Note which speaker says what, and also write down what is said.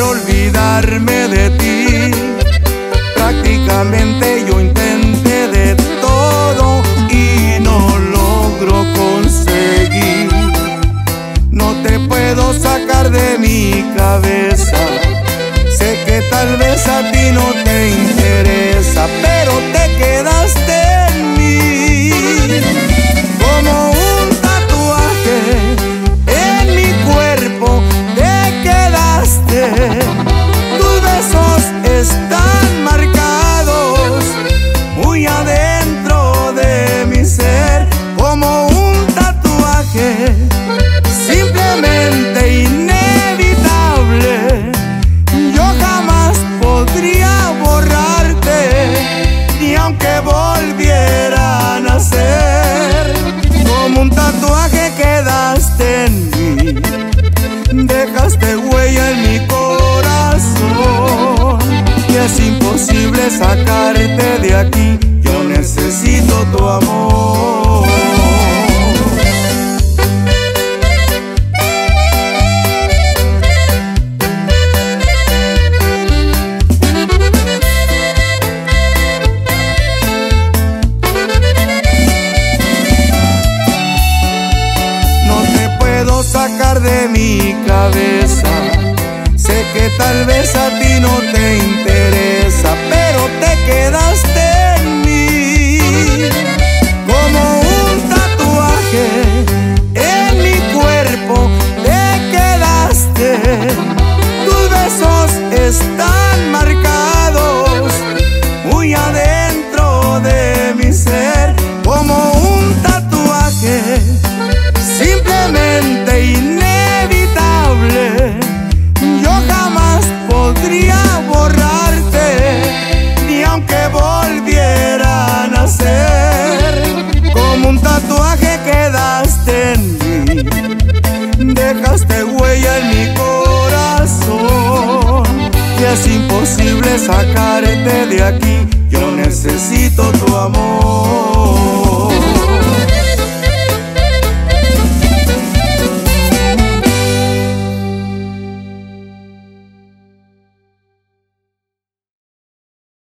Speaker 1: alejarme de ti. Prácticamente yo intenté de todo y no logro conseguir. No te puedo sacar de mi cabeza. Sé que tal vez a ti no te interesa, Tus besos están marcados muy adentro de mi ser. Como un tatuaje imposible sacarte de aquí, yo necesito tu amor. No te puedo sacar de mi cabeza. Sé que tal vez a ti no te interesa, están marcados muy adentro de mi ser. Como un tatuaje simplemente inevitable. Yo jamás podría borrarte, ni aunque volviera a nacer. Como un tatuaje quedaste en mí, dejaste huella en mi corazón es imposible sacarte de aquí. Yo necesito tu amor.